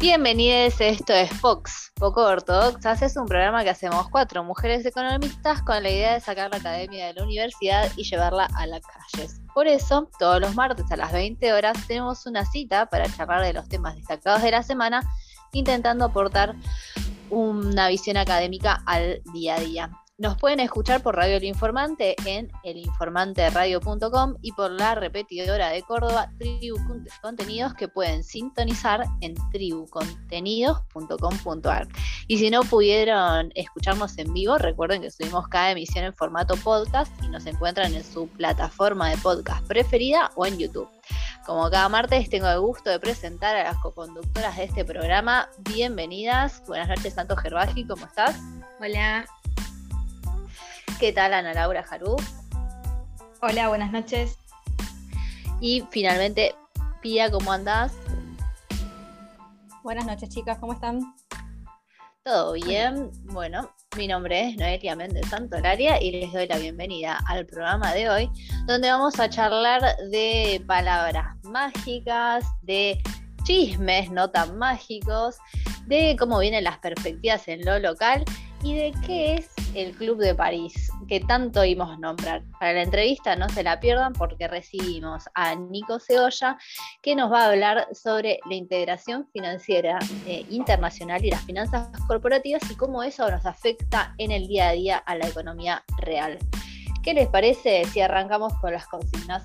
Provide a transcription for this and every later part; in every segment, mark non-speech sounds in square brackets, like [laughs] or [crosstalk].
Bienvenidos, esto es Fox, Poco Ortodoxas. Es un programa que hacemos cuatro mujeres economistas con la idea de sacar la academia de la universidad y llevarla a las calles. Por eso, todos los martes a las 20 horas tenemos una cita para charlar de los temas destacados de la semana, intentando aportar una visión académica al día a día. Nos pueden escuchar por Radio El Informante en elinformanteradio.com y por la repetidora de Córdoba, Tribu Contenidos, que pueden sintonizar en tribucontenidos.com.ar. Y si no pudieron escucharnos en vivo, recuerden que subimos cada emisión en formato podcast y nos encuentran en su plataforma de podcast preferida o en YouTube. Como cada martes, tengo el gusto de presentar a las coconductoras de este programa. Bienvenidas. Buenas noches, Santo Gerbaji, ¿cómo estás? Hola. ¿Qué tal Ana Laura Jarú? Hola, buenas noches. Y finalmente, Pía, ¿cómo andás? Buenas noches, chicas, ¿cómo están? Todo bien. Bueno, mi nombre es Noelia Méndez Santolaria y les doy la bienvenida al programa de hoy, donde vamos a charlar de palabras mágicas, de chismes no tan mágicos, de cómo vienen las perspectivas en lo local y de qué es el Club de París, que tanto oímos nombrar. Para la entrevista no se la pierdan porque recibimos a Nico Ceolla, que nos va a hablar sobre la integración financiera eh, internacional y las finanzas corporativas y cómo eso nos afecta en el día a día a la economía real. ¿Qué les parece si arrancamos con las consignas?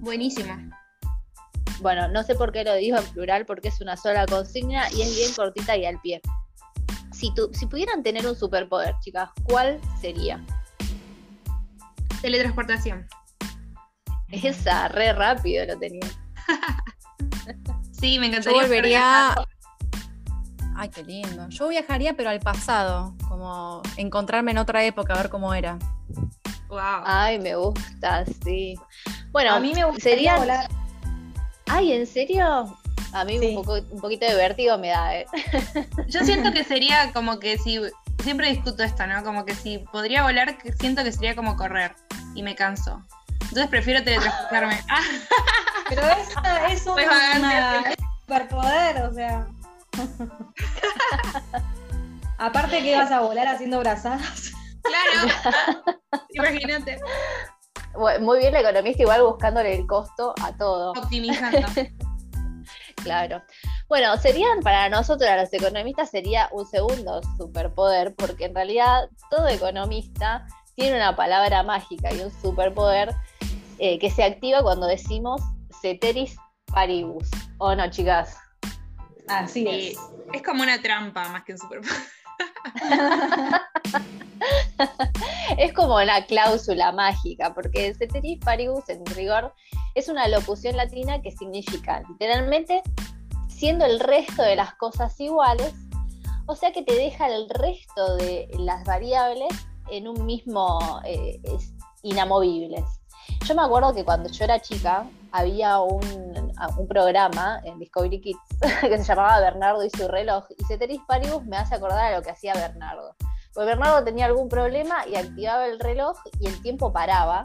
Buenísimo. Bueno, no sé por qué lo digo en plural, porque es una sola consigna y es bien cortita y al pie si, pudieran tener un superpoder, chicas, ¿cuál sería? Teletransportación. Esa, re rápido lo tenía. [laughs] sí, me encantaría. Yo volvería. Ay, qué lindo. Yo viajaría, pero al pasado, como encontrarme en otra época, a ver cómo era. Wow. Ay, me gusta, sí. Bueno, a mí me gustaría sería... Ay, ¿en serio? A mí un, poco, un poquito de vértigo me da, ¿eh? [laughs] Yo siento que sería como que si. Siempre discuto esto, ¿no? Como que si podría volar, siento que sería como correr. Y me canso. Entonces prefiero teletransportarme. [laughs] Pero esa es un superpoder, o sea. [laughs] Aparte que vas a volar haciendo brazadas. Claro. Imagínate. Muy bien la economista, igual buscándole el costo a todo. Optimizando. Claro. Bueno, serían para nosotros, los economistas, sería un segundo superpoder, porque en realidad todo economista tiene una palabra mágica y un superpoder eh, que se activa cuando decimos ceteris paribus. ¿O no, chicas? Así es. Es como una trampa más que un superpoder. [laughs] es como la cláusula mágica, porque ceteris paribus en rigor es una locución latina que significa literalmente siendo el resto de las cosas iguales, o sea que te deja el resto de las variables en un mismo eh, inamovibles. Yo me acuerdo que cuando yo era chica había un, un, programa en Discovery Kids [laughs] que se llamaba Bernardo y su reloj y Ceteris Paribus me hace acordar a lo que hacía Bernardo. Porque Bernardo tenía algún problema y activaba el reloj y el tiempo paraba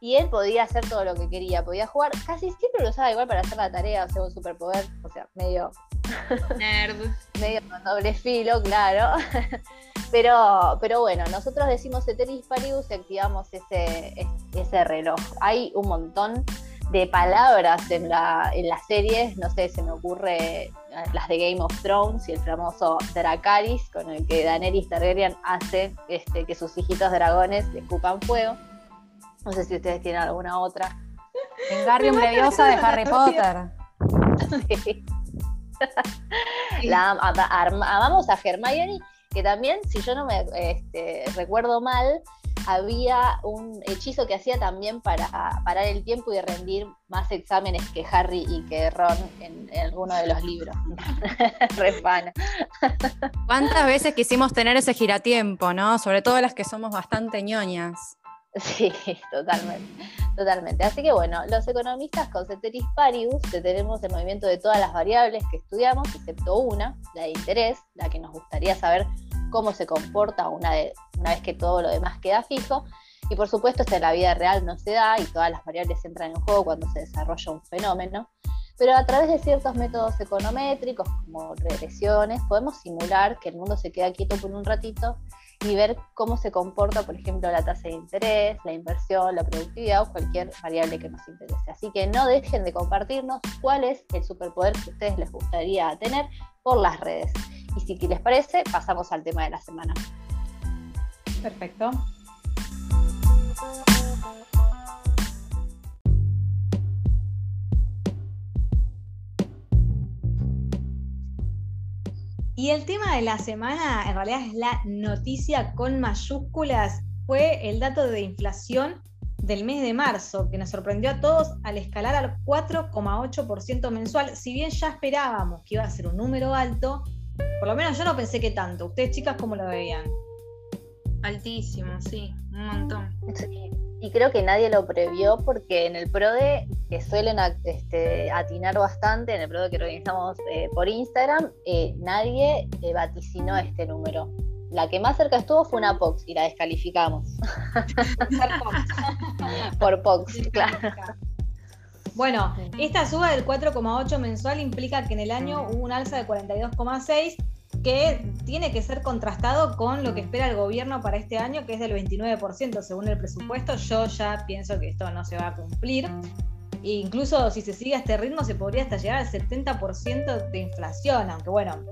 y él podía hacer todo lo que quería, podía jugar, casi siempre lo usaba igual para hacer la tarea, o sea, un superpoder, o sea, medio... [laughs] Nerd. medio con doble filo, claro. [laughs] pero, pero bueno, nosotros decimos Ceteris Paribus y activamos ese, ese reloj. Hay un montón de palabras en, la, en las series, no sé, se me ocurre las de Game of Thrones y el famoso Dracaris, con el que Daenerys Targaryen hace este, que sus hijitos dragones escupan fuego. No sé si ustedes tienen alguna otra. Wingardium Leviosa de Harry Potter. [laughs] La, amamos a Hermione, que también, si yo no me este, recuerdo mal, había un hechizo que hacía también para parar el tiempo y rendir más exámenes que Harry y que Ron en, alguno de los libros. [laughs] Refana. ¿Cuántas veces quisimos tener ese giratiempo, no? Sobre todo las que somos bastante ñoñas. Sí, totalmente, totalmente. Así que bueno, los economistas con Ceteris Paribus tenemos el movimiento de todas las variables que estudiamos, excepto una, la de interés, la que nos gustaría saber cómo se comporta una, vez que todo lo demás queda fijo. Y por supuesto, esto en la vida real no se da y todas las variables entran en juego cuando se desarrolla un fenómeno. Pero a través de ciertos métodos econométricos, como regresiones, podemos simular que el mundo se queda quieto por un ratito y ver cómo se comporta, por ejemplo, la tasa de interés, la inversión, la productividad o cualquier variable que nos interese. Así que no dejen de compartirnos cuál es el superpoder que a ustedes les gustaría tener por las redes. Y si les parece, pasamos al tema de la semana. Perfecto. Y el tema de la semana, en realidad es la noticia con mayúsculas, fue el dato de inflación del mes de marzo, que nos sorprendió a todos al escalar al 4,8% mensual. Si bien ya esperábamos que iba a ser un número alto, por lo menos yo no pensé que tanto. ¿Ustedes, chicas, cómo lo veían? Altísimo, sí, un montón. Y creo que nadie lo previó porque en el PRODE, que suelen este, atinar bastante, en el PRODE que organizamos eh, por Instagram, eh, nadie eh, vaticinó este número. La que más cerca estuvo fue una POX y la descalificamos. [laughs] por POX, claro. Bueno, esta suba del 4,8 mensual implica que en el año hubo un alza de 42,6 que tiene que ser contrastado con lo que espera el gobierno para este año, que es del 29% según el presupuesto. Yo ya pienso que esto no se va a cumplir. E incluso si se sigue a este ritmo, se podría hasta llegar al 70% de inflación, aunque bueno,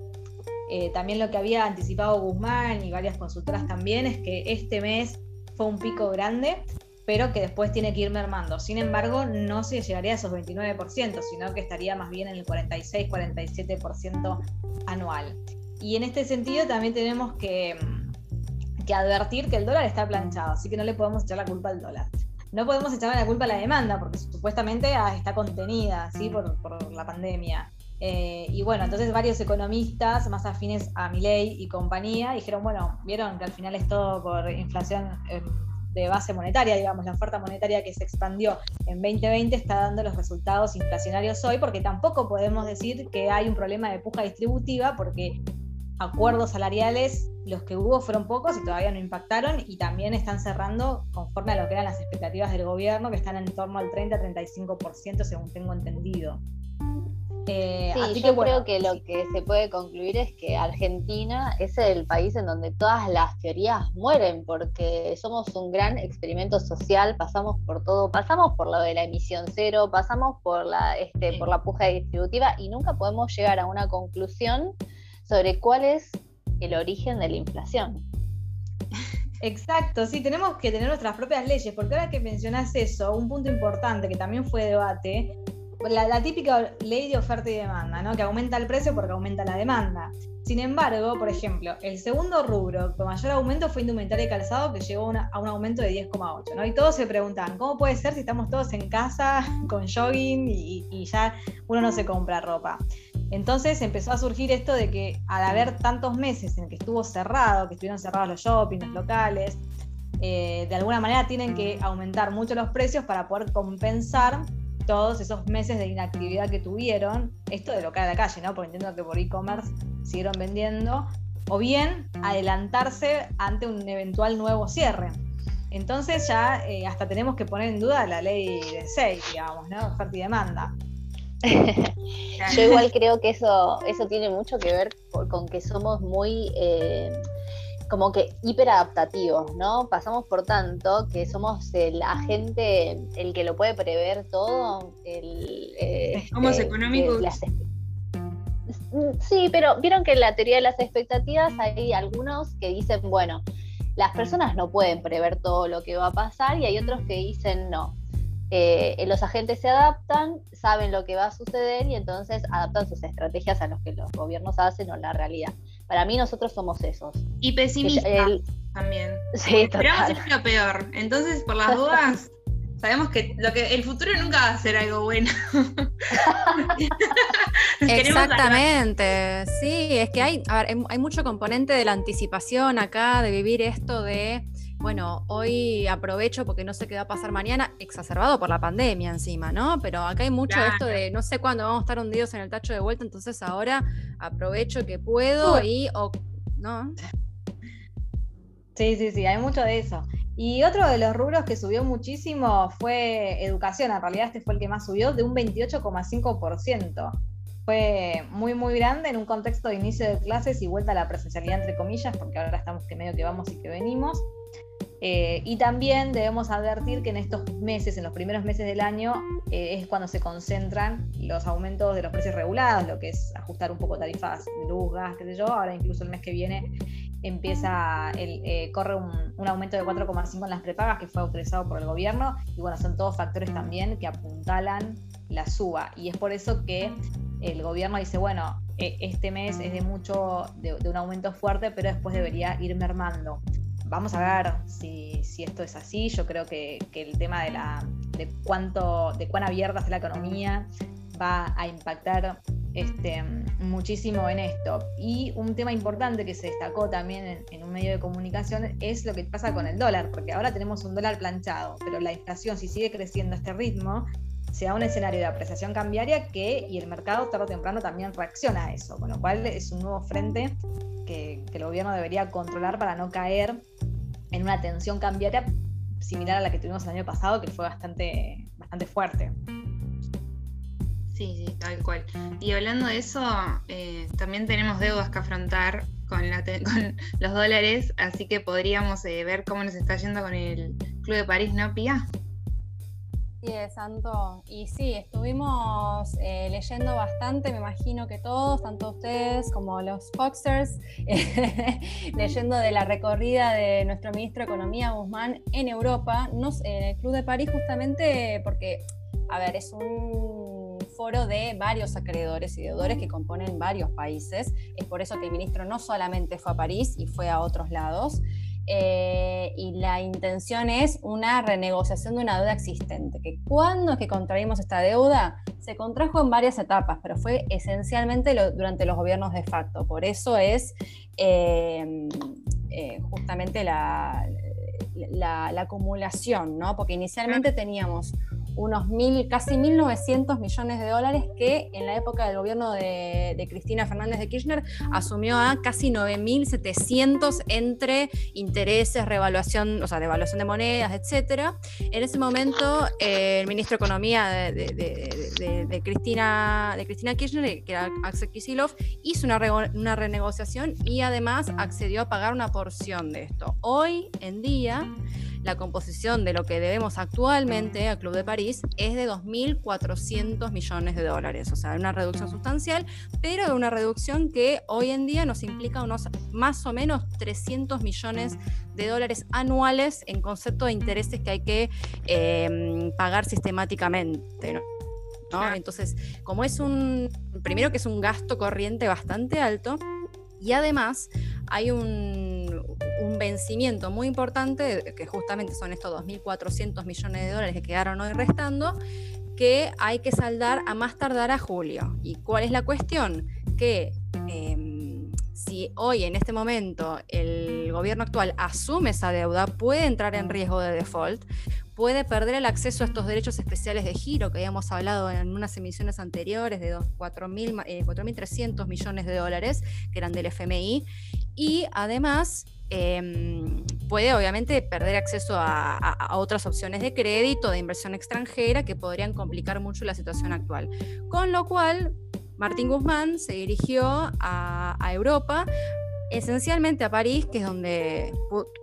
eh, también lo que había anticipado Guzmán y varias consultoras también es que este mes fue un pico grande, pero que después tiene que ir mermando. Sin embargo, no se llegaría a esos 29%, sino que estaría más bien en el 46-47% anual. Y en este sentido también tenemos que, advertir que el dólar está planchado, así que no le podemos echar la culpa al dólar. No podemos echarle la culpa a la demanda, porque supuestamente ah, está contenida ¿sí? por, por la pandemia. Eh, y bueno, entonces varios economistas más afines a Milei y compañía dijeron, bueno, vieron que al final es todo por inflación eh, de base monetaria, digamos, la oferta monetaria que se expandió en 2020 está dando los resultados inflacionarios hoy, porque tampoco podemos decir que hay un problema de puja distributiva, porque acuerdos salariales, los que hubo fueron pocos y todavía no impactaron y también están cerrando conforme a lo que eran las expectativas del gobierno, que están en torno al 30-35% según tengo entendido. Eh, sí, yo creo que lo que se puede concluir es que Argentina es el país en donde todas las teorías mueren, porque somos un gran experimento social, pasamos por todo, pasamos por lo de la emisión cero, pasamos por la, este, por la puja distributiva y nunca podemos llegar a una conclusión sobre cuál es el origen de la inflación. Exacto, sí, tenemos que tener nuestras propias leyes, porque ahora que mencionas eso, un punto importante que también fue debate, la, típica ley de oferta y demanda, ¿no? que aumenta el precio porque aumenta la demanda. Sin embargo, por ejemplo, el segundo rubro con mayor aumento fue indumentaria y calzado, que llegó a un aumento de 10,8. ¿no? Y todos se preguntan, ¿cómo puede ser si estamos todos en casa [laughs] con jogging y ya uno no se compra ropa? Entonces empezó a surgir esto de que al haber tantos meses en que estuvo cerrado, que estuvieron cerrados los shopping, los locales, eh, de alguna manera tienen que aumentar mucho los precios para poder compensar todos esos meses de inactividad que tuvieron, esto de local a la calle, ¿no? Porque entiendo que por e-commerce siguieron vendiendo, o bien adelantarse ante un eventual nuevo cierre. Entonces ya eh, hasta tenemos que poner en duda la ley de 6, digamos, ¿no? Oferta y demanda. [laughs] Yo igual creo que eso, eso tiene mucho que ver con que somos muy eh, como que hiperadaptativos, ¿no? Pasamos por tanto que somos el agente, el que lo puede prever todo. El, eh, somos este, económicos. sí, pero vieron que en la teoría de las expectativas hay algunos que dicen, bueno, las personas no pueden prever todo lo que va a pasar y hay otros que dicen no eh, los agentes se adaptan, saben lo que va a suceder y entonces adaptan sus estrategias a lo que los gobiernos hacen o la realidad. Para mí nosotros somos esos. Y pesimistas también. Sí, Esperamos es lo peor. Entonces, por las dudas, [laughs] sabemos que, lo que el futuro nunca va a ser algo bueno. [laughs] Exactamente, sí, es que hay, hay mucho componente de la anticipación acá, de vivir esto de bueno, hoy aprovecho porque no sé qué va a pasar mañana, exacerbado por la pandemia encima, ¿no? Pero acá hay mucho de esto de no sé cuándo vamos a estar hundidos en el tacho de vuelta, entonces ahora aprovecho que puedo y, ¿no? Sí, sí, sí, hay mucho de eso. Y otro de los rubros que subió muchísimo fue educación. En realidad este fue el que más subió, de un 28,5%. Fue muy, muy grande en un contexto de inicio de clases y vuelta a la presencialidad, entre comillas, porque ahora estamos que medio que vamos y que venimos. Eh, y también debemos advertir que en estos meses, en los primeros meses del año, eh, es cuando se concentran los aumentos de los precios regulados, lo que es ajustar un poco tarifas de luz, gas, qué sé yo. Ahora incluso el mes que viene empieza, eh, corre un, aumento de 4,5 en las prepagas que fue autorizado por el gobierno. Y bueno, son todos factores también que apuntalan la suba. Y es por eso que el gobierno dice, bueno, este mes es de mucho, de un aumento fuerte, pero después debería ir mermando vamos a ver si, esto es así. Yo creo que, el tema de, la, de, cuánto, de cuán abierta es la economía va a impactar este, muchísimo en esto. Y un tema importante que se destacó también en, un medio de comunicación es lo que pasa con el dólar, porque ahora tenemos un dólar planchado, pero la inflación, si sigue creciendo a este ritmo, se da un escenario de apreciación cambiaria que, y el mercado tarde o temprano también reacciona a eso, con lo cual es un nuevo frente que, el gobierno debería controlar para no caer en una tensión cambiaria similar a la que tuvimos el año pasado, que fue bastante, bastante fuerte. Sí, sí, tal cual. Y hablando de eso, eh, también tenemos deudas que afrontar con, [laughs] los dólares, así que podríamos eh, ver cómo nos está yendo con el Club de París, ¿no, Pía? Sí, Santo. Y sí, estuvimos eh, leyendo bastante, me imagino que todos, tanto ustedes como los Foxers, [laughs] leyendo de la recorrida de nuestro ministro de Economía, Guzmán, en Europa, en el Club de París, justamente porque, a ver, es un foro de varios acreedores y deudores que componen varios países. Es por eso que el ministro no solamente fue a París y fue a otros lados. Eh, y la intención es una renegociación de una deuda existente, que cuando es que contraímos esta deuda, se contrajo en varias etapas, pero fue esencialmente durante los gobiernos de facto. Por eso es eh, eh, justamente la, la, acumulación, ¿no? Porque inicialmente teníamos unos mil, casi 1.900 millones de dólares que en la época del gobierno de, Cristina Fernández de Kirchner asumió a casi 9.700 entre intereses, revaluación, o sea, devaluación de monedas, etc. En ese momento, eh, el ministro de Economía de, Cristina, de Cristina Kirchner, que era Axel Kisilov, hizo una, una renegociación y además accedió a pagar una porción de esto. Hoy en día, la composición de lo que debemos actualmente al Club de París es de 2.400 millones de dólares, o sea, una reducción sustancial, pero una reducción que hoy en día nos implica unos más o menos 300 millones de dólares anuales en concepto de intereses que hay que eh, pagar sistemáticamente. Entonces, como es un, primero que es un gasto corriente bastante alto, y además hay un, vencimiento muy importante, que justamente son estos 2.400 millones de dólares que quedaron hoy restando, que hay que saldar a más tardar a julio. ¿Y cuál es la cuestión? Que em, si hoy en este momento el gobierno actual asume esa deuda, puede entrar en riesgo de default, puede perder el acceso a estos derechos especiales de giro que habíamos hablado en unas emisiones anteriores de 4.300 eh, millones de dólares, que eran del FMI, y además em, puede obviamente perder acceso a, otras opciones de crédito, de inversión extranjera, que podrían complicar mucho la situación actual. Con lo cual, Martín Guzmán se dirigió a, Europa esencialmente a París, que es donde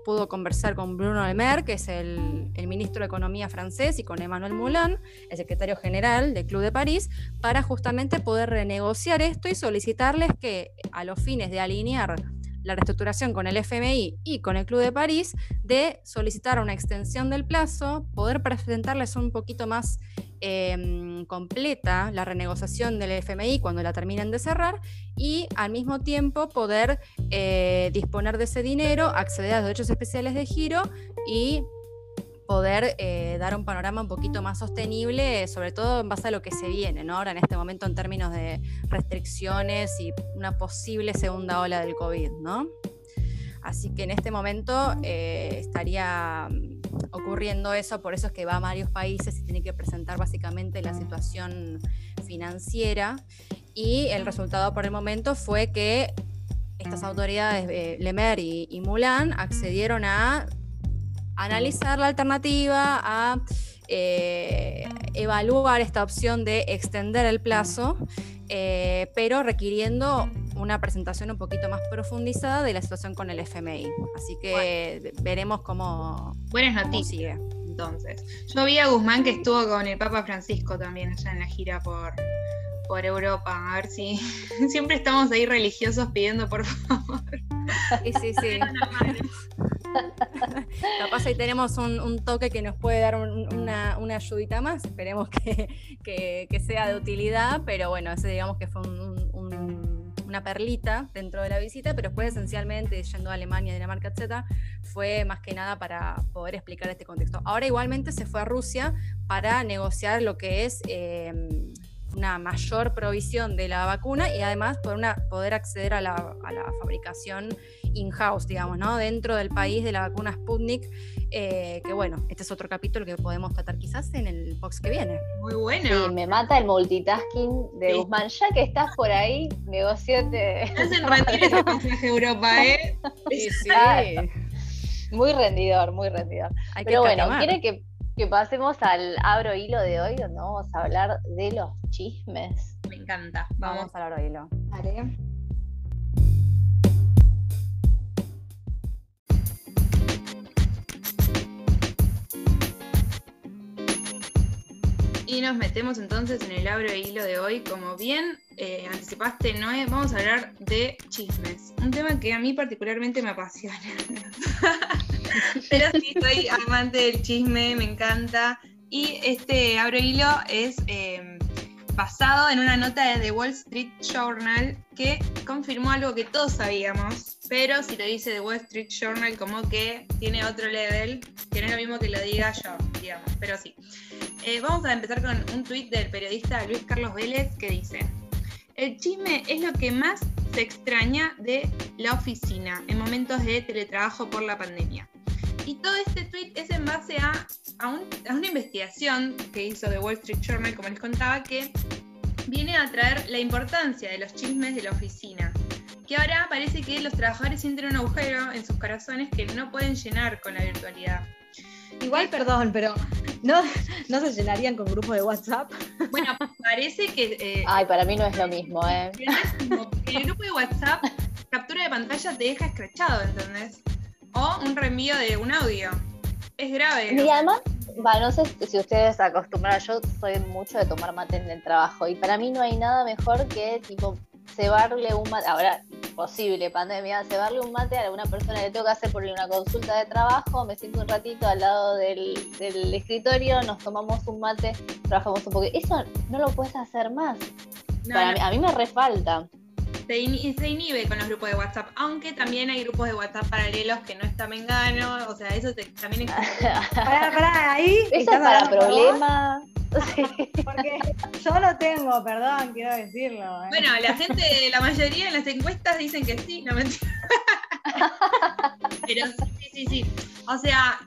pudo conversar con Bruno Le Maire, que es el, ministro de Economía francés, y con Emmanuel Moulin, el secretario general del Club de París, para justamente poder renegociar esto y solicitarles que a los fines de alinear la reestructuración con el FMI y con el Club de París, de solicitar una extensión del plazo, poder presentarles un poquito más em, completa la renegociación del FMI cuando la terminen de cerrar y al mismo tiempo poder eh, disponer de ese dinero, acceder a los derechos especiales de giro y poder eh, dar un panorama un poquito más sostenible, sobre todo en base a lo que se viene, ¿no? Ahora en este momento en términos de restricciones y una posible segunda ola del COVID, ¿no? Así que en este momento eh, estaría mm, ocurriendo eso, por eso es que va a varios países y tiene que presentar básicamente la situación financiera y el resultado por el momento fue que estas autoridades, eh, Lemer y, y Mulan, accedieron a analizar la alternativa, a eh, evaluar esta opción de extender el plazo, eh, pero requiriendo una presentación un poquito más profundizada de la situación con el FMI. Así que veremos cómo, Buenas noticias. sigue. Entonces, yo vi a Guzmán que estuvo con el Papa Francisco también allá en la gira por, por Europa. A ver si [laughs] siempre estamos ahí religiosos pidiendo por favor. Sí, sí, sí. [laughs] [laughs] Capaz ahí tenemos un, toque que nos puede dar un, una, ayudita más. Esperemos que, que, sea de utilidad, pero bueno, ese digamos que fue un, una perlita dentro de la visita, pero después esencialmente yendo a Alemania, Dinamarca, etcétera, fue más que nada para poder explicar este contexto. Ahora igualmente se fue a Rusia para negociar lo que es eh, una mayor provisión de la vacuna y además poder, una, poder acceder a la, a la fabricación in-house, digamos, ¿no? Dentro del país de la vacuna Sputnik, eh, que bueno, este es otro capítulo que podemos tratar quizás en el box que viene. Muy bueno. Sí, me mata el multitasking de sí. Guzmán. Ya que estás por ahí, negociate. Hacen rendir ese Europa, ¿eh? Sí, sí. [laughs] Muy rendidor, muy rendidor. Hay Pero que bueno. ¿quiere que, que pasemos al abro hilo de hoy, donde vamos a hablar de los chismes? Me encanta. Vamos, Vamos. al aro hilo. Vale. Y nos metemos entonces en el abro hilo de hoy. Como bien eh, anticipaste, Noé, vamos a hablar de chismes. Un tema que a mí particularmente me apasiona. [laughs] [laughs] Pero sí, soy amante del chisme, me encanta. Y este abro hilo es eh, basado en una nota de The Wall Street Journal que confirmó algo que todos sabíamos, pero si lo dice The Wall Street Journal como que tiene otro level, que no es lo mismo que lo diga yo, digamos, pero sí. Eh, vamos a empezar con un tuit del periodista Luis Carlos Vélez que dice, el chisme es lo que más se extraña de la oficina en momentos de teletrabajo por la pandemia. Y todo este tweet es en base a, a, un, a, una investigación que hizo The Wall Street Journal, como les contaba, que viene a traer la importancia de los chismes de la oficina. Que ahora parece que los trabajadores sienten un agujero en sus corazones que no pueden llenar con la virtualidad. Igual, perdón, pero ¿no, ¿no se llenarían con grupos de WhatsApp? Bueno, parece que... Eh, Ay, para mí no es lo mismo, ¿eh? El grupo de WhatsApp, captura de pantalla te deja escrachado, ¿entendés? O un reenvío de un audio. Es grave. Y además, no sé si ustedes acostumbran, yo soy mucho de tomar mate en el trabajo y para mí no hay nada mejor que tipo cebarle un mate, ahora posible pandemia, cebarle un mate a una persona que le tengo que hacer por una consulta de trabajo, me siento un ratito al lado del, del escritorio, nos tomamos un mate, trabajamos un poco. Eso no lo puedes hacer más. No, Para no. Mí, a mí me refalta. Se, in, se, inhibe con los grupos de WhatsApp, aunque también hay grupos de WhatsApp paralelos que no está Mengano, o sea, eso te, también existe. [laughs] Pará, pará, ahí. Eso es para problemas. Sí. Porque [laughs] yo lo tengo, perdón, quiero decirlo. ¿eh? Bueno, la gente, la mayoría en las encuestas dicen que sí, no mentira. [laughs] Pero sí, sí, sí. O sea,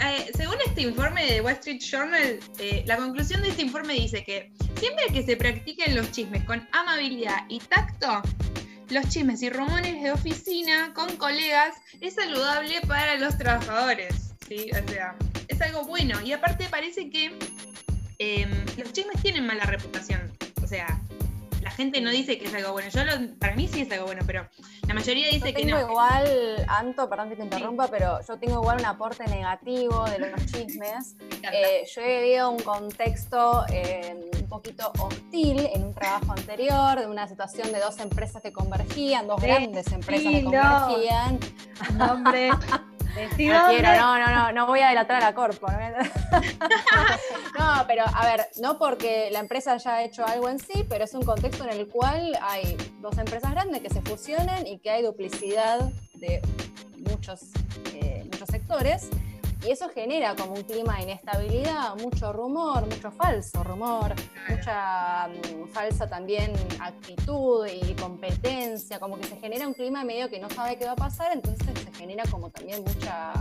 eh, según este informe de Wall Street Journal, eh, la conclusión de este informe dice que siempre que se practiquen los chismes con amabilidad y tacto, los chismes y rumores de oficina con colegas es saludable para los trabajadores. ¿sí? O sea, es algo bueno. Y aparte parece que eh, los chismes tienen mala reputación. O sea, gente no dice que es algo bueno. Yo lo, para mí sí es algo bueno, pero la mayoría dice yo que tengo no. igual, Anto, perdón que te interrumpa, sí. pero yo tengo igual un aporte negativo de los chismes. Eh, yo he vivido un contexto eh, un poquito hostil en un trabajo anterior, de una situación de dos empresas que convergían, dos sí, grandes empresas sí, que convergían. No, hombre. [laughs] No quiero, no, no, no, no voy a delatar a la corpo. ¿no? [laughs] no, pero a ver, no porque la empresa haya hecho algo en sí, pero es un contexto en el cual hay dos empresas grandes que se fusionan y que hay duplicidad de muchos, eh, muchos sectores. Y eso genera como un clima de inestabilidad, mucho rumor, mucho falso rumor, mucha um, falsa también actitud y competencia, como que se genera un clima medio que no sabe qué va a pasar, entonces se genera como también mucha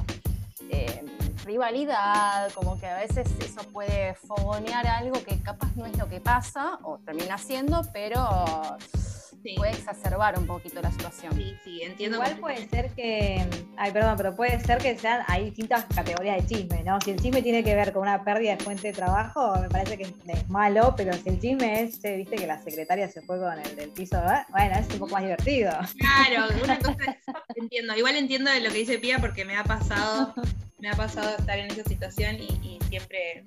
eh, rivalidad, como que a veces eso puede fogonear algo que capaz no es lo que pasa o termina siendo, pero puede exacerbar un poquito la situación. Sí, sí, entiendo. Igual puede ser que, ay, perdón, pero puede ser que sean, hay distintas categorías de chisme, ¿no? Si el chisme tiene que ver con una pérdida de fuente de trabajo, me parece que es malo, pero si el chisme es, viste que la secretaria se fue con el del piso, ¿eh? bueno, es un poco más divertido. Claro, una cosa [laughs] es, entiendo, igual entiendo de lo que dice Pía porque me ha pasado, me ha pasado estar en esa situación y siempre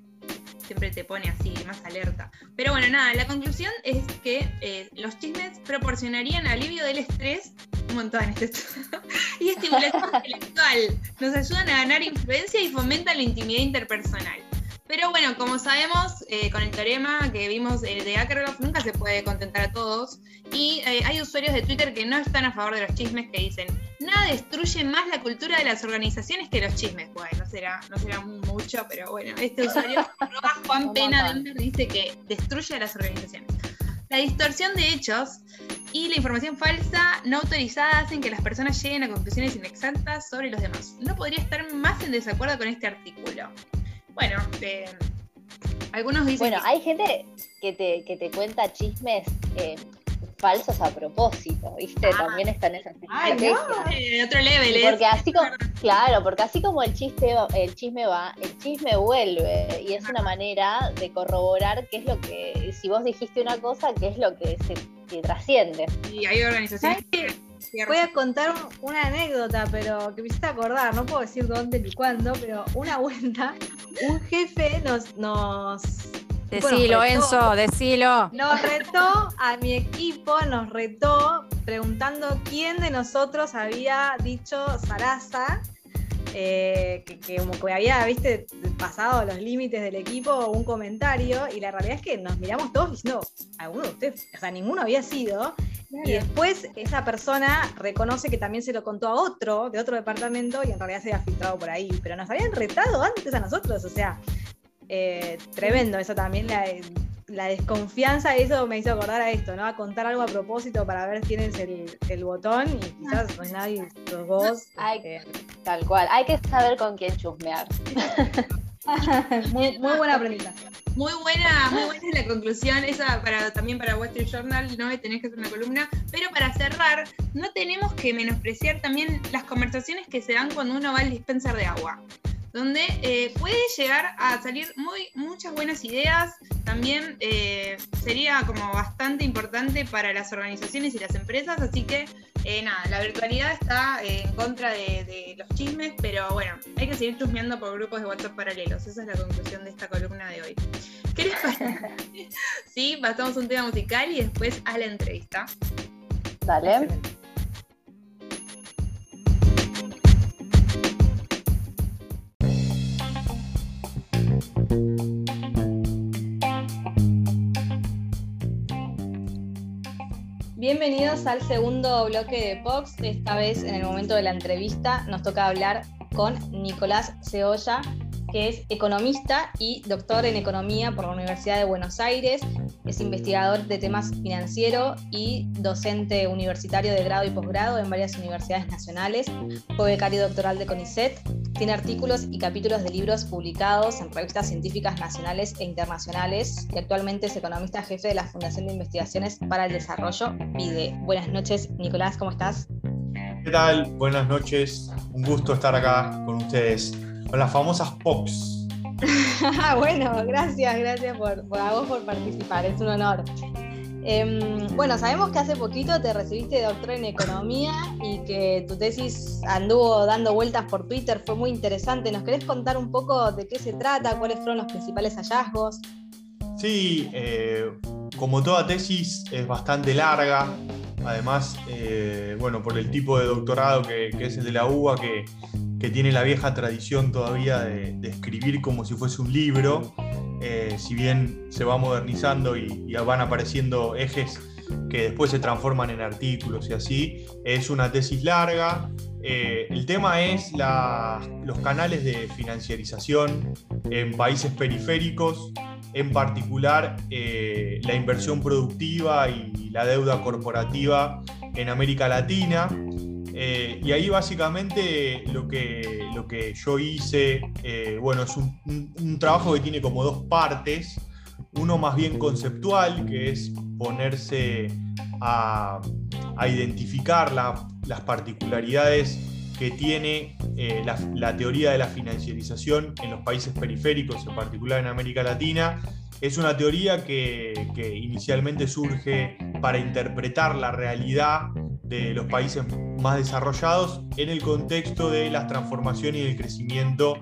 siempre te pone así, más alerta. Pero bueno, nada, la conclusión es que eh, los chismes proporcionarían alivio del estrés un montón este [laughs] y estimulación intelectual. Nos ayudan a ganar influencia y fomentan la intimidad interpersonal. Pero bueno, como sabemos, eh, con el teorema que vimos eh, de Akerlof, nunca se puede contentar a todos. Y eh, hay usuarios de Twitter que no están a favor de los chismes que dicen, nada destruye más la cultura de las organizaciones que los chismes. Bueno, no será, no será mucho, pero bueno, este usuario, [laughs] Juan Pena dice que destruye a las organizaciones. La distorsión de hechos y la información falsa no autorizada hacen que las personas lleguen a conclusiones inexactas sobre los demás. No podría estar más en desacuerdo con este artículo. Bueno, eh, algunos dicen. Bueno, hay gente que te, que te cuenta chismes eh, falsos a propósito, ¿viste? Ah. También están esas Ay, no, otro level, ¿eh? Porque así como, claro, porque así como el chiste, el chisme va, el chisme vuelve. Y es una manera de corroborar qué es lo que, si vos dijiste una cosa, qué es lo que se que trasciende. Y hay organizaciones que Voy a contar una anécdota, pero que me hiciste acordar, no puedo decir dónde ni cuándo, pero una vuelta, un jefe nos. nos decilo, Enzo, decilo. Nos retó a mi equipo, nos retó preguntando quién de nosotros había dicho Sarasa. Eh, que, como que había, viste, pasado los límites del equipo un comentario, y la realidad es que nos miramos todos diciendo, alguno de ustedes, o sea, ninguno había sido, y después esa persona reconoce que también se lo contó a otro de otro departamento y en realidad se había filtrado por ahí. Pero nos habían retado antes a nosotros, o sea, eh, tremendo eso también, la, desconfianza, eso me hizo acordar a esto, ¿no? A contar algo a propósito para ver quién es el, botón y quizás no es nadie, los vos. Eh. Tal cual, hay que saber con quién chusmear. [laughs] [laughs] muy, muy buena pregunta. Muy buena, muy buena es la conclusión, esa para, también para Wall Street Journal, no tenés que hacer una columna, pero para cerrar, no tenemos que menospreciar también las conversaciones que se dan cuando uno va al dispenser de agua donde eh, puede llegar a salir muy, muchas buenas ideas. También eh, sería como bastante importante para las organizaciones y las empresas, así que eh, nada, la virtualidad está en contra de, los chismes, pero bueno, hay que seguir chusmeando por grupos de WhatsApp paralelos. Esa es la conclusión de esta columna de hoy. ¿Qué les parece? [laughs] sí, pasamos un tema musical y después a la entrevista. Dale. Bienvenidos al segundo bloque de Pox. Esta vez, en el momento de la entrevista, nos toca hablar con Nicolás Ceolla, que es economista y doctor en economía por la Universidad de Buenos Aires. Es investigador de temas financieros y docente universitario de grado y posgrado en varias universidades nacionales. Fue becario doctoral de CONICET. Tiene artículos y capítulos de libros publicados en revistas científicas nacionales e internacionales y actualmente es economista jefe de la Fundación de Investigaciones para el Desarrollo, PIDE. Buenas noches, Nicolás, ¿cómo estás? ¿Qué tal? Buenas noches. Un gusto estar acá con ustedes con las famosas POPs. [laughs] bueno, gracias, gracias por, a vos por participar, es un honor. Em, bueno, sabemos que hace poquito te recibiste de doctor en economía y que tu tesis anduvo dando vueltas por Twitter, fue muy interesante. ¿Nos querés contar un poco de qué se trata, cuáles fueron los principales hallazgos? Sí, eh, como toda tesis es bastante larga, además, eh, bueno, por el tipo de doctorado que es el de la UBA, que que tiene la vieja tradición todavía de, escribir como si fuese un libro, eh, si bien se va modernizando y, van apareciendo ejes que después se transforman en artículos y así, es una tesis larga. Eh, el tema es los canales de financiarización en países periféricos, en particular eh, la inversión productiva y la deuda corporativa en América Latina. Eh, y ahí básicamente lo que, lo que yo hice, eh, bueno, es un, trabajo que tiene como dos partes. Uno más bien conceptual, que es ponerse a, identificar las particularidades que tiene eh, la, teoría de la financiarización en los países periféricos, en particular en América Latina. Es una teoría que, inicialmente surge para interpretar la realidad de los países más desarrollados en el contexto de las transformaciones y el crecimiento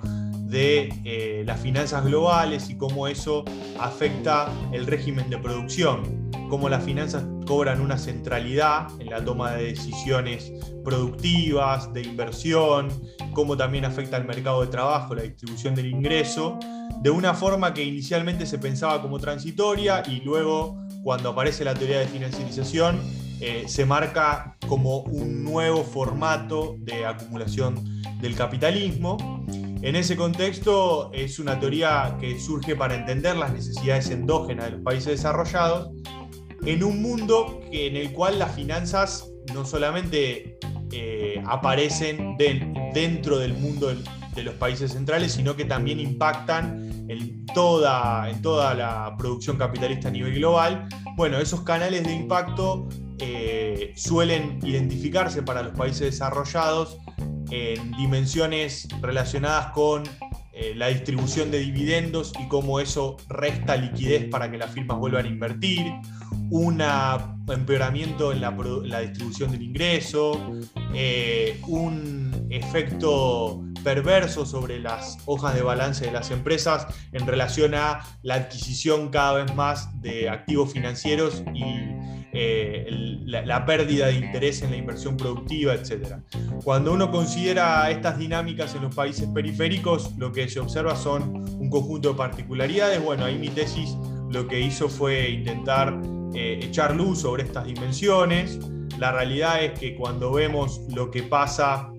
de eh, las finanzas globales y cómo eso afecta el régimen de producción, cómo las finanzas cobran una centralidad en la toma de decisiones productivas, de inversión, cómo también afecta al mercado de trabajo, la distribución del ingreso, de una forma que inicialmente se pensaba como transitoria y luego cuando aparece la teoría de financiarización eh, se marca como un nuevo formato de acumulación del capitalismo. En ese contexto es una teoría que surge para entender las necesidades endógenas de los países desarrollados en un mundo en el cual las finanzas no solamente eh, aparecen dentro del mundo de los países centrales, sino que también impactan en toda, en toda la producción capitalista a nivel global. Bueno, esos canales de impacto eh, suelen identificarse para los países desarrollados en dimensiones relacionadas con eh, la distribución de dividendos y cómo eso resta liquidez para que las firmas vuelvan a invertir, un empeoramiento en la, distribución del ingreso, eh, un efecto perverso sobre las hojas de balance de las empresas en relación a la adquisición cada vez más de activos financieros y eh, la, pérdida de interés en la inversión productiva, etc. Cuando uno considera estas dinámicas en los países periféricos, lo que se observa son un conjunto de particularidades. Bueno, ahí mi tesis lo que hizo fue intentar eh, echar luz sobre estas dimensiones. La realidad es que cuando vemos lo que pasa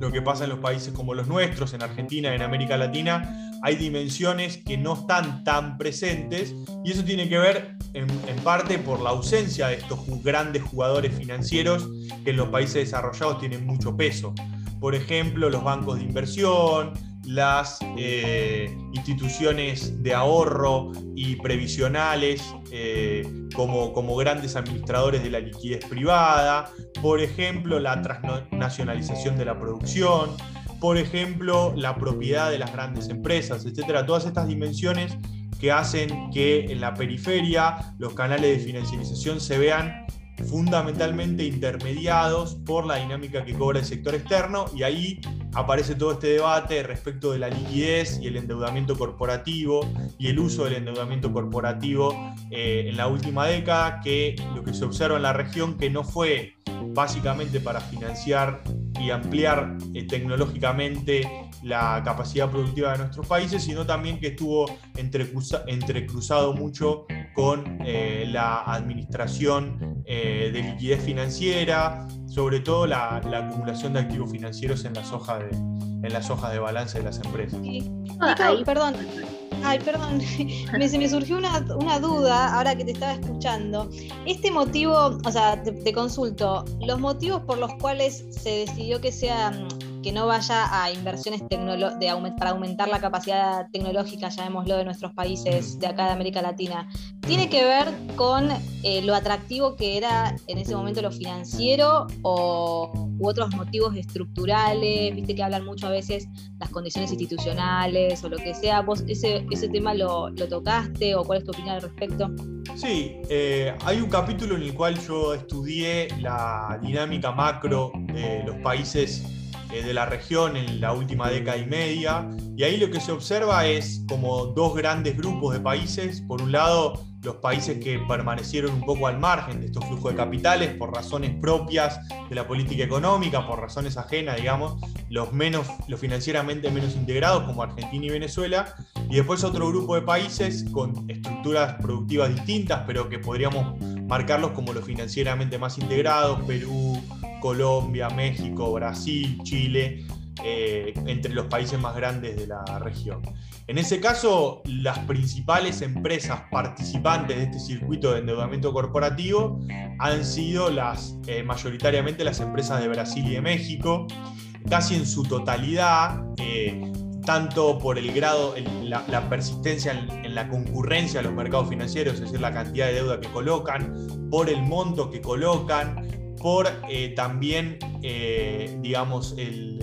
lo que pasa en los países como los nuestros, en Argentina, en América Latina, hay dimensiones que no están tan presentes y eso tiene que ver en, parte por la ausencia de estos grandes jugadores financieros que en los países desarrollados tienen mucho peso. Por ejemplo, los bancos de inversión, las eh, instituciones de ahorro y previsionales eh, como, como grandes administradores de la liquidez privada, por ejemplo, la transnacionalización de la producción, por ejemplo, la propiedad de las grandes empresas, etcétera. Todas estas dimensiones que hacen que en la periferia los canales de financiarización se vean fundamentalmente intermediados por la dinámica que cobra el sector externo y ahí aparece todo este debate respecto de la liquidez y el endeudamiento corporativo y el uso del endeudamiento corporativo eh, en la última década, que lo que se observa en la región que no fue básicamente para financiar y ampliar eh, tecnológicamente la capacidad productiva de nuestros países, sino también que estuvo entrecruzado mucho con eh, la administración eh, de liquidez financiera, sobre todo la, acumulación de activos financieros en las hojas de, en las hojas de balance de las empresas. Ah, perdón, Ay, perdón, [laughs] me, se me surgió una, duda ahora que te estaba escuchando. Este motivo, o sea, te, consulto, los motivos por los cuales se decidió que sea mm, que no vaya a inversiones de para aumentar la capacidad tecnológica, llamémoslo, de nuestros países de acá de América Latina, ¿tiene que ver con eh, lo atractivo que era en ese momento lo financiero o u otros motivos estructurales? Viste que hablan mucho a veces las condiciones institucionales o lo que sea. ¿Vos ese, ese tema lo, tocaste o cuál es tu opinión al respecto? Sí, eh, hay un capítulo en el cual yo estudié la dinámica macro de los países de la región en la última década y media. Y ahí lo que se observa es como dos grandes grupos de países. Por un lado, los países que permanecieron un poco al margen de estos flujos de capitales por razones propias de la política económica, por razones ajenas, digamos, los, menos, los financieramente menos integrados como Argentina y Venezuela, y después otro grupo de países con estructuras productivas distintas, pero que podríamos marcarlos como los financieramente más integrados, Perú, Colombia, México, Brasil, Chile, eh, entre los países más grandes de la región. En ese caso, las principales empresas participantes de este circuito de endeudamiento corporativo han sido las, eh, mayoritariamente las empresas de Brasil y de México, casi en su totalidad. Eh, tanto por el grado, la, persistencia en, la concurrencia de los mercados financieros, es decir, la cantidad de deuda que colocan, por el monto que colocan, por eh, también, eh, digamos, el,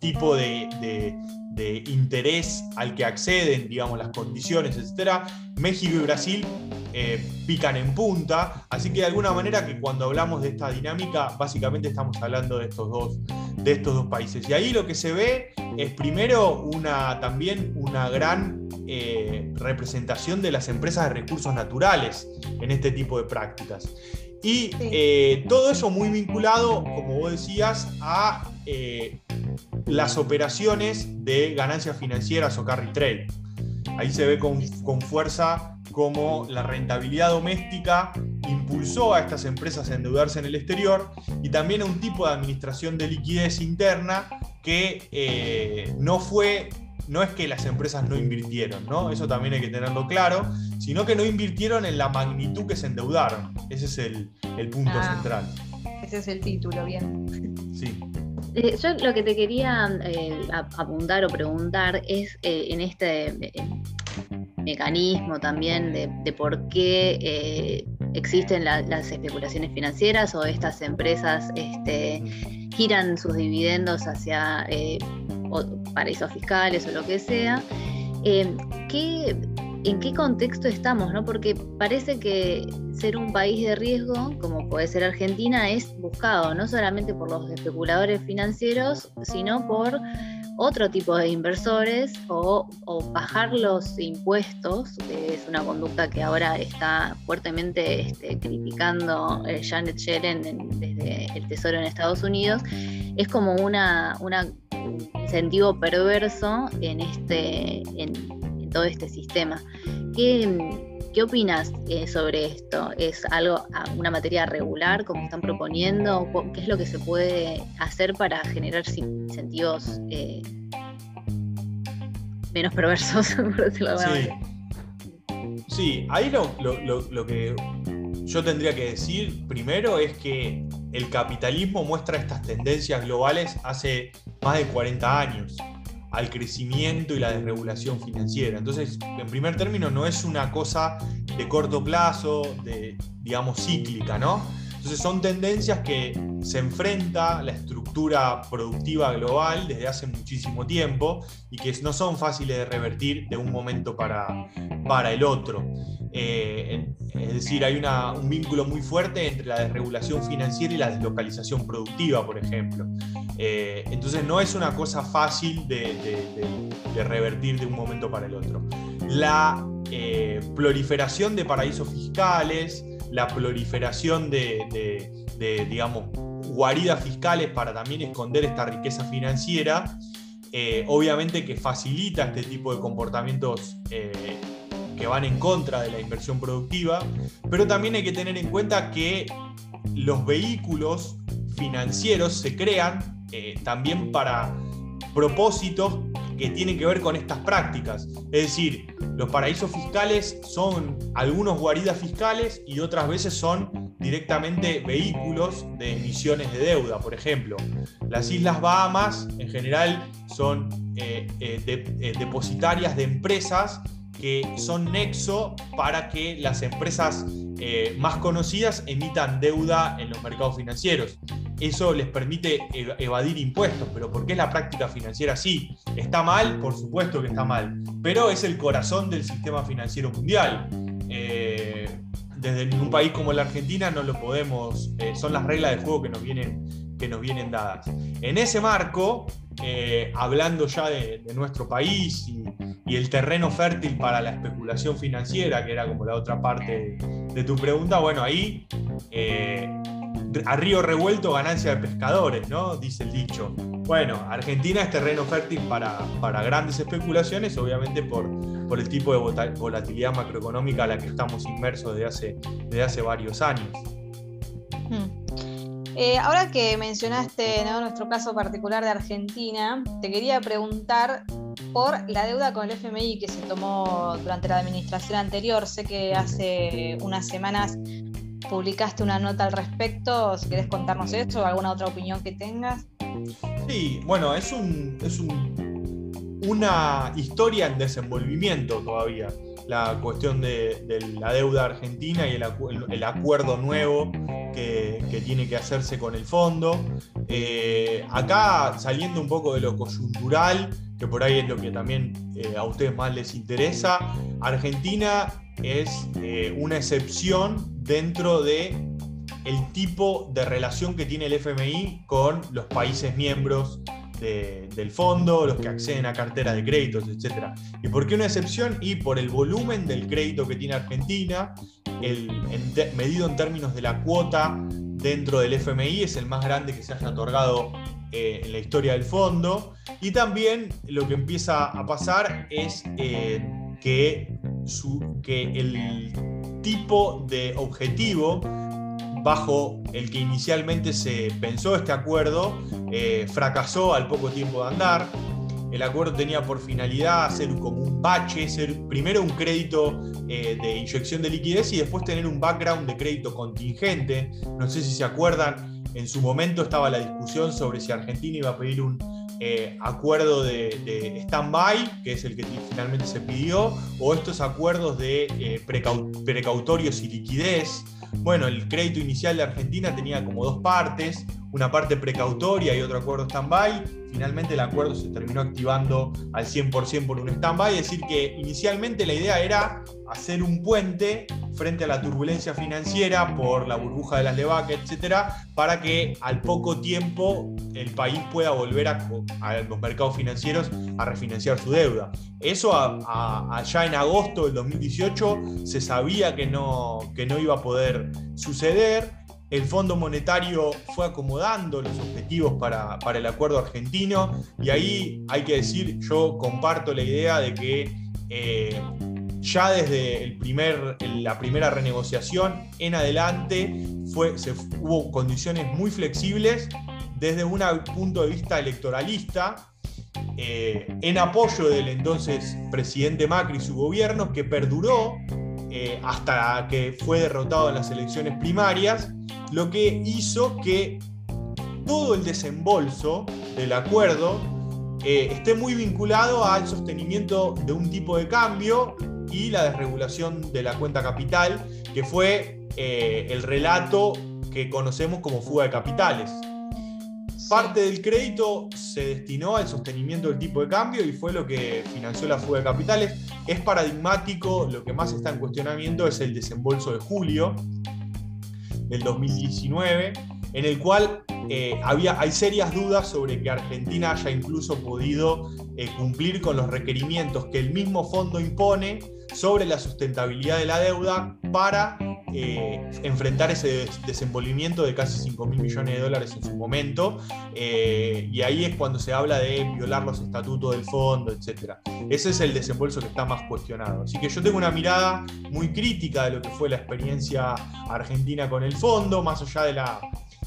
tipo de, interés al que acceden, digamos, las condiciones, etc. México y Brasil eh, pican en punta, así que de alguna manera que cuando hablamos de esta dinámica, básicamente estamos hablando de estos dos, de estos dos países. Y ahí lo que se ve es primero una, también una gran representación de las empresas de recursos naturales en este tipo de prácticas. Y eh, todo eso muy vinculado, como vos decías, a eh, las operaciones de ganancias financieras o carry trade. Ahí se ve con, con fuerza cómo la rentabilidad doméstica impulsó a estas empresas a endeudarse en el exterior y también a un tipo de administración de liquidez interna que eh, no fue no es que las empresas no invirtieron, ¿no? Eso también hay que tenerlo claro, sino que no invirtieron en la magnitud que se endeudaron. Ese es el, punto ah, central. Ese es el título, bien. Sí. Eh, yo lo que te quería eh, apuntar o preguntar es eh, en este mecanismo también de, por qué existen las especulaciones financieras o estas empresas este, giran sus dividendos hacia paraísos fiscales o lo que sea, eh, ¿en qué contexto estamos? ¿no? Porque parece que ser un país de riesgo, como puede ser Argentina, es buscado no solamente por los especuladores financieros, sino por otro tipo de inversores o, bajar los impuestos, que es una conducta que ahora está fuertemente este, criticando eh, Janet Yellen desde el Tesoro en Estados Unidos, es como una, una incentivo perverso en, este, en, todo este sistema. ¿Qué, ¿Qué opinas eh, sobre esto? ¿Es algo, una materia regular como están proponiendo? ¿Qué es lo que se puede hacer para generar incentivos eh, menos perversos, [laughs] por decirlo sí. sí, ahí lo, lo que yo tendría que decir primero es que el capitalismo muestra estas tendencias globales hace más de 40 años al crecimiento y la desregulación financiera. Entonces, en primer término, no es una cosa de corto plazo, de, digamos, cíclica, ¿no? Entonces son tendencias que se enfrenta la estructura productiva global desde hace muchísimo tiempo y que no son fáciles de revertir de un momento para, para el otro. Eh, es decir, hay un vínculo muy fuerte entre la desregulación financiera y la deslocalización productiva, por ejemplo. Eh, entonces no es una cosa fácil de, revertir de un momento para el otro. La eh, proliferación de paraísos fiscales, la proliferación de, digamos, guaridas fiscales para también esconder esta riqueza financiera, obviamente que facilita este tipo de comportamientos que van en contra de la inversión productiva, pero también hay que tener en cuenta que los vehículos financieros se crean eh, también para propósitos que tienen que ver con estas prácticas. Es decir, los paraísos fiscales son algunos guaridas fiscales y otras veces son directamente vehículos de emisiones de deuda. Por ejemplo, las Islas Bahamas en general son eh, eh, depositarias de empresas que son nexo para que las empresas más conocidas emitan deuda en los mercados financieros eso les permite evadir impuestos, pero ¿por qué es la práctica financiera así? ¿Está mal? Por supuesto que está mal, pero es el corazón del sistema financiero mundial. Eh, desde un país como la Argentina no lo podemos, eh, son las reglas de juego que nos vienen, que nos vienen dadas. En ese marco, eh, hablando ya de, nuestro país y, el terreno fértil para la especulación financiera, que era como la otra parte de, tu pregunta, bueno, ahí a río revuelto ganancia de pescadores, ¿no? Dice el dicho. Bueno, Argentina es terreno fértil para, para grandes especulaciones, obviamente por, por el tipo de volatilidad macroeconómica a la que estamos inmersos desde hace, desde hace varios años. Hmm. Eh, ahora que mencionaste nuestro caso particular de Argentina, te quería preguntar por la deuda con el FMI que se tomó durante la administración anterior. Sé que hace unas semanas publicaste una nota al respecto, si querés contarnos eso o alguna otra opinión que tengas. Sí, bueno, es un, es un una historia en desenvolvimiento todavía la cuestión de, la deuda argentina y el, acuerdo nuevo que, tiene que hacerse con el fondo. Eh, acá saliendo un poco de lo coyuntural, que por ahí es lo que también eh, a ustedes más les interesa, Argentina es eh, una excepción dentro de el tipo de relación que tiene el FMI con los países miembros del fondo, los que acceden a carteras de créditos, etc. ¿Y por qué una excepción? Y por el volumen del crédito que tiene Argentina, el, medido en términos de la cuota dentro del FMI, es el más grande que se haya otorgado eh, en la historia del fondo. Y también lo que empieza a pasar es eh, que, su, que el tipo de objetivo bajo el que inicialmente se pensó este acuerdo, eh, fracasó al poco tiempo de andar. El acuerdo tenía por finalidad ser como un bache, ser primero un crédito eh, de inyección de liquidez y después tener un background de crédito contingente. No sé si se acuerdan, en su momento estaba la discusión sobre si Argentina iba a pedir un eh, acuerdo de, de stand-by, que es el que finalmente se pidió, o estos acuerdos de precautorios y liquidez. Bueno, el crédito inicial de Argentina tenía como dos partes, una parte precautoria y otro acuerdo stand-by. Finalmente el acuerdo se terminó activando al 100% por un stand-by, es decir, que inicialmente la idea era hacer un puente frente a la turbulencia financiera por la burbuja de las LEVAC, etcétera, para que al poco tiempo el país pueda volver a, los mercados financieros a refinanciar su deuda. Eso allá en agosto del 2018 se sabía que no, que no iba a poder suceder. El Fondo Monetario fue acomodando los objetivos para, para el acuerdo argentino y ahí hay que decir, yo comparto la idea de que eh, ya desde el primer, la primera renegociación en adelante fue, se, hubo condiciones muy flexibles desde un punto de vista electoralista, eh, en apoyo del entonces presidente Macri y su gobierno, que perduró eh, hasta que fue derrotado en las elecciones primarias, lo que hizo que todo el desembolso del acuerdo eh, esté muy vinculado al sostenimiento de un tipo de cambio y la desregulación de la cuenta capital, que fue eh, el relato que conocemos como fuga de capitales. Parte del crédito se destinó al sostenimiento del tipo de cambio y fue lo que financió la fuga de capitales. Es paradigmático, lo que más está en cuestionamiento es el desembolso de julio del 2019, en el cual eh, había, hay serias dudas sobre que Argentina haya incluso podido eh, cumplir con los requerimientos que el mismo fondo impone sobre la sustentabilidad de la deuda para eh, enfrentar ese desenvolvimiento de casi 5 mil millones de dólares en su momento. Eh, y ahí es cuando se habla de violar los estatutos del fondo, etc. Ese es el desembolso que está más cuestionado. Así que yo tengo una mirada muy crítica de lo que fue la experiencia argentina con el fondo, más allá de la,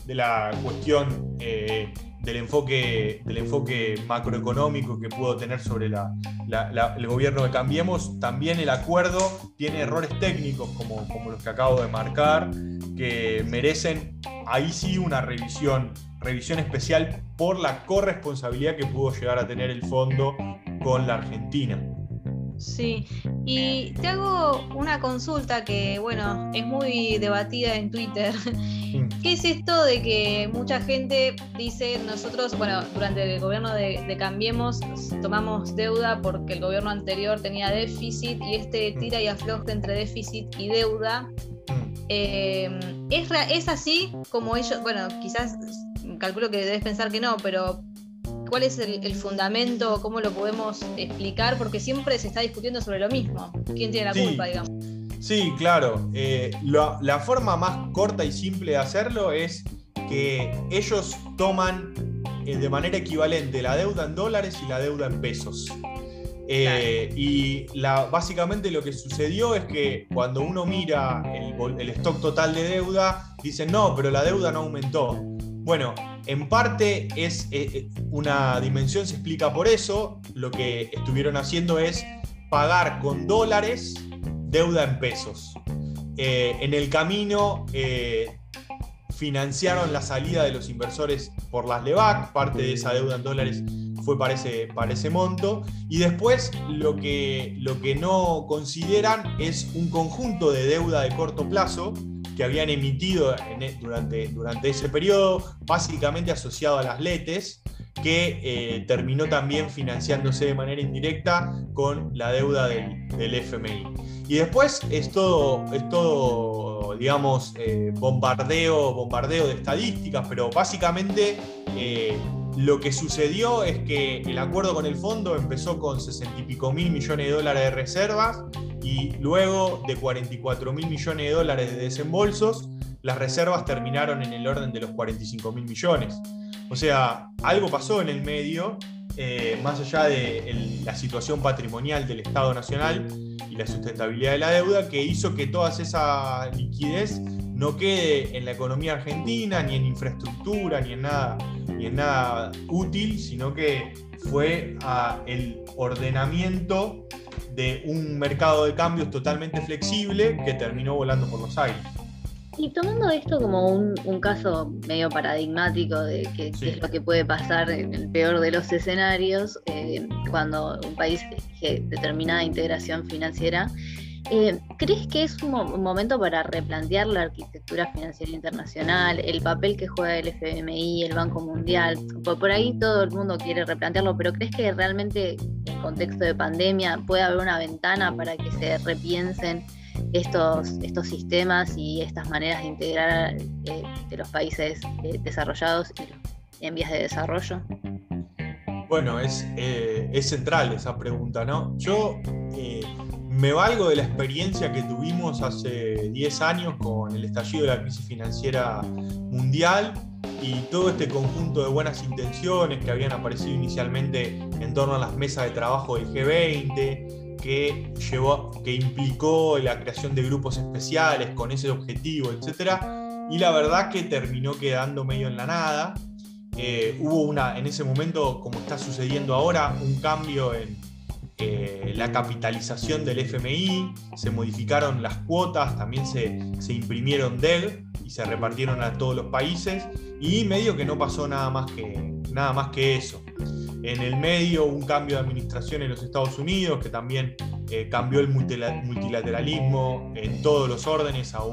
de la cuestión eh, del enfoque, del enfoque macroeconómico que pudo tener sobre el gobierno de Cambiemos, también el acuerdo tiene errores técnicos como, como los que acabo de marcar, que merecen ahí sí una revisión, revisión especial por la corresponsabilidad que pudo llegar a tener el fondo con la Argentina. Sí, y te hago una consulta que, bueno, es muy debatida en Twitter. [laughs] ¿Qué es esto de que mucha gente dice, nosotros, bueno, durante el gobierno de, Cambiemos tomamos deuda porque el gobierno anterior tenía déficit y este mm. tira y afloja entre déficit y deuda? Mm. Eh, ¿es, ¿Es así como ellos, bueno, quizás calculo que debes pensar que no, pero cuál es el, fundamento, cómo lo podemos explicar, porque siempre se está discutiendo sobre lo mismo. ¿Quién tiene la culpa, digamos? Sí, claro. Eh, la forma más corta y simple de hacerlo es que ellos toman eh, de manera equivalente la deuda en dólares y la deuda en pesos. Eh, y la, básicamente lo que sucedió es que cuando uno mira el, el stock total de deuda, dicen no, pero la deuda no aumentó. Bueno, en parte es eh, eh, una dimensión, se explica por eso. Lo que estuvieron haciendo es pagar con dólares deuda en pesos. Eh, en el camino financiaron la salida de los inversores por las LEVAC, parte de esa deuda en dólares fue para ese, para ese monto. Y después lo que, lo que no consideran es un conjunto de deuda de corto plazo que habían emitido e, durante, ese periodo, básicamente asociado a las letes, que eh, terminó también financiándose de manera indirecta con la deuda del, del FMI. Y después es todo, es todo digamos, eh, bombardeo, bombardeo de estadísticas, pero básicamente eh, lo que sucedió es que el acuerdo con el fondo empezó con 60 y pico mil millones de dólares de reservas y luego de 44 mil millones de dólares de desembolsos, las reservas terminaron en el orden de los 45 mil millones. O sea, algo pasó en el medio, eh, más allá de la situación patrimonial del Estado Nacional y la sustentabilidad de la deuda, que hizo que toda esa liquidez no quede en la economía argentina, ni en infraestructura, ni en nada, ni en nada útil, sino que fue a el ordenamiento de un mercado de cambios totalmente flexible que terminó volando por los aires. Y tomando esto como un, caso medio paradigmático de qué es lo que puede pasar en el peor de los escenarios eh, cuando un país que determinada integración financiera, eh, ¿crees que es un, momento para replantear la arquitectura financiera internacional, el papel que juega el FMI, el Banco Mundial? por ahí todo el mundo quiere replantearlo, pero ¿crees que realmente en contexto de pandemia puede haber una ventana para que se repiensen? estos, estos sistemas y estas maneras de integrar eh, de los países eh, desarrollados y en vías de desarrollo? Bueno, es, eh, es central esa pregunta, ¿no? Yo me valgo de la experiencia que tuvimos hace 10 años con el estallido de la crisis financiera mundial y todo este conjunto de buenas intenciones que habían aparecido inicialmente en torno a las mesas de trabajo del G20, que, llevó, que implicó la creación de grupos especiales con ese objetivo, etc. Y la verdad que terminó quedando medio en la nada. Eh, hubo una, en ese momento, como está sucediendo ahora, un cambio en eh, la capitalización del FMI, se modificaron las cuotas, también se, se imprimieron DEG y se repartieron a todos los países y medio que no pasó nada más que, nada más que eso. En el medio un cambio de administración en los Estados Unidos que también eh, cambió el multilateralismo en todos los órdenes a,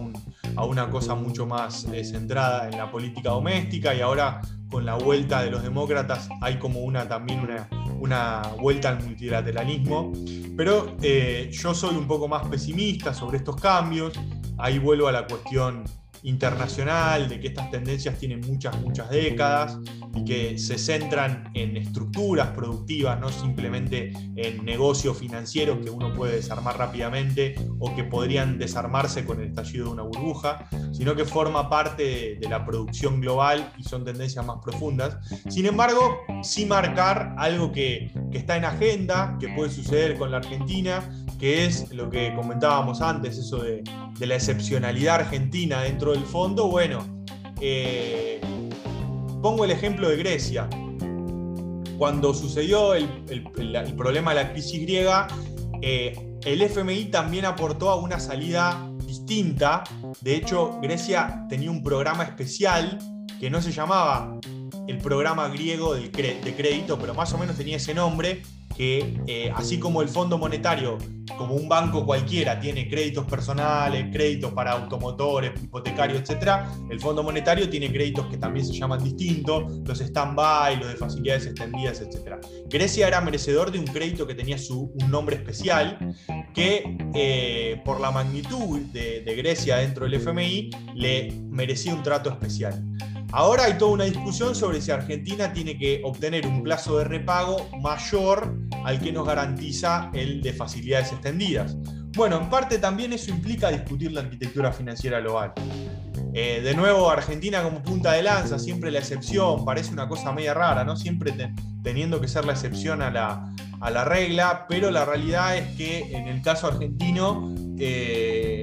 a una cosa mucho más eh, centrada en la política doméstica y ahora con la vuelta de los demócratas hay como una también una, una vuelta al multilateralismo. Pero eh, yo soy un poco más pesimista sobre estos cambios. Ahí vuelvo a la cuestión internacional, de que estas tendencias tienen muchas, muchas décadas y que se centran en estructuras productivas, no simplemente en negocios financieros que uno puede desarmar rápidamente o que podrían desarmarse con el estallido de una burbuja, sino que forma parte de, la producción global y son tendencias más profundas. Sin embargo, sí marcar algo que, que está en agenda, que puede suceder con la Argentina, que es lo que comentábamos antes, eso de, la excepcionalidad argentina dentro del fondo. Bueno, eh, pongo el ejemplo de Grecia. Cuando sucedió el, problema de la crisis griega, eh, el FMI también aportó a una salida distinta. De hecho, Grecia tenía un programa especial que no se llamaba el programa griego de, de crédito, pero más o menos tenía ese nombre, que eh, así como el Fondo Monetario, como un banco cualquiera, tiene créditos personales, créditos para automotores, hipotecarios, etc., el Fondo Monetario tiene créditos que también se llaman distintos, los stand-by, los de facilidades extendidas, etc. Grecia era merecedor de un crédito que tenía su, un nombre especial, que eh, por la magnitud de, de Grecia dentro del FMI le merecía un trato especial. Ahora hay toda una discusión sobre si Argentina tiene que obtener un plazo de repago mayor al que nos garantiza el de facilidades extendidas. Bueno, en parte también eso implica discutir la arquitectura financiera global. Eh, de nuevo, Argentina como punta de lanza, siempre la excepción, parece una cosa media rara, ¿no? Siempre teniendo que ser la excepción a la, a la regla, pero la realidad es que en el caso argentino eh,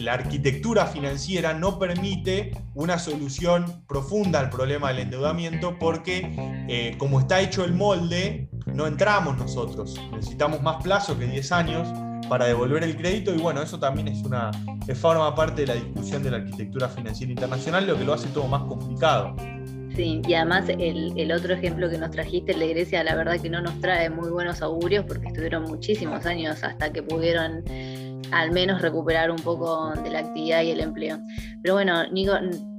la arquitectura financiera no permite una solución profunda al problema del endeudamiento porque eh, como está hecho el molde, no entramos nosotros. Necesitamos más plazo que 10 años para devolver el crédito y bueno, eso también es una, forma parte de la discusión de la arquitectura financiera internacional, lo que lo hace todo más complicado. Sí, y además el, otro ejemplo que nos trajiste, el de Grecia, la verdad que no nos trae muy buenos augurios porque estuvieron muchísimos años hasta que pudieron al menos recuperar un poco de la actividad y el empleo. Pero bueno, Nico,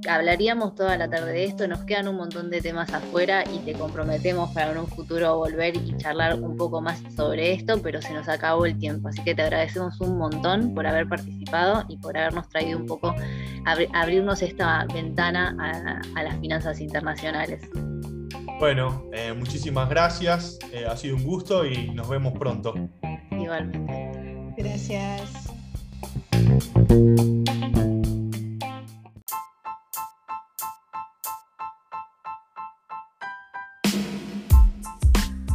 hablaríamos toda la tarde de esto, nos quedan un montón de temas afuera y te comprometemos para en un futuro volver y charlar un poco más sobre esto, pero se nos acabó el tiempo, así que te agradecemos un montón por haber participado y por habernos traído un poco, abrirnos esta ventana a, las finanzas internacionales. Bueno, eh, muchísimas gracias, eh, ha sido un gusto y nos vemos pronto. Igualmente. Gracias.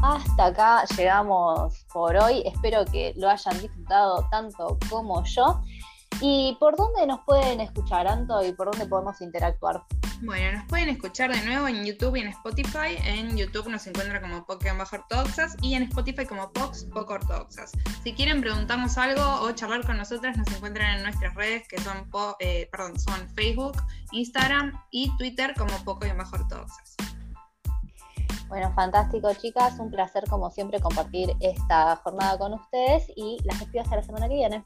Hasta acá llegamos por hoy. Espero que lo hayan disfrutado tanto como yo. ¿Y por dónde nos pueden escuchar, Anto, y por dónde podemos interactuar? Bueno, nos pueden escuchar de nuevo en YouTube y en Spotify. En YouTube nos encuentra como Pokémon Bajo Ortodoxas y en Spotify como Pox Poco Ortodoxas. Si quieren preguntarnos algo o charlar con nosotras, nos encuentran en nuestras redes que son, eh, perdón, son Facebook, Instagram y Twitter como Poco Bajo Ortodoxas. Bueno, fantástico, chicas. Un placer, como siempre, compartir esta jornada con ustedes y las despido hasta la semana que viene.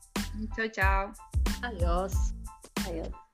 Chao, chao. Adiós. Adiós.